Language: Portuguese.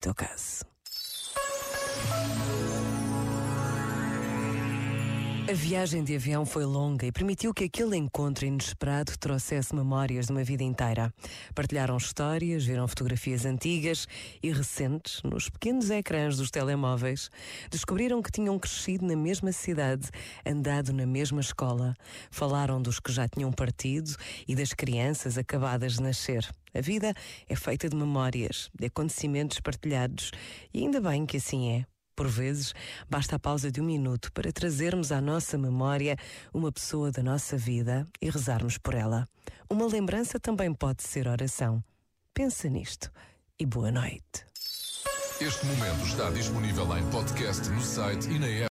teu caso. A viagem de avião foi longa e permitiu que aquele encontro inesperado trouxesse memórias de uma vida inteira. Partilharam histórias, viram fotografias antigas e recentes nos pequenos ecrãs dos telemóveis. Descobriram que tinham crescido na mesma cidade, andado na mesma escola. Falaram dos que já tinham partido e das crianças acabadas de nascer. A vida é feita de memórias, de acontecimentos partilhados e ainda bem que assim é. Por vezes, basta a pausa de um minuto para trazermos à nossa memória uma pessoa da nossa vida e rezarmos por ela. Uma lembrança também pode ser oração. Pensa nisto e boa noite. Este momento está disponível em podcast no site e na app.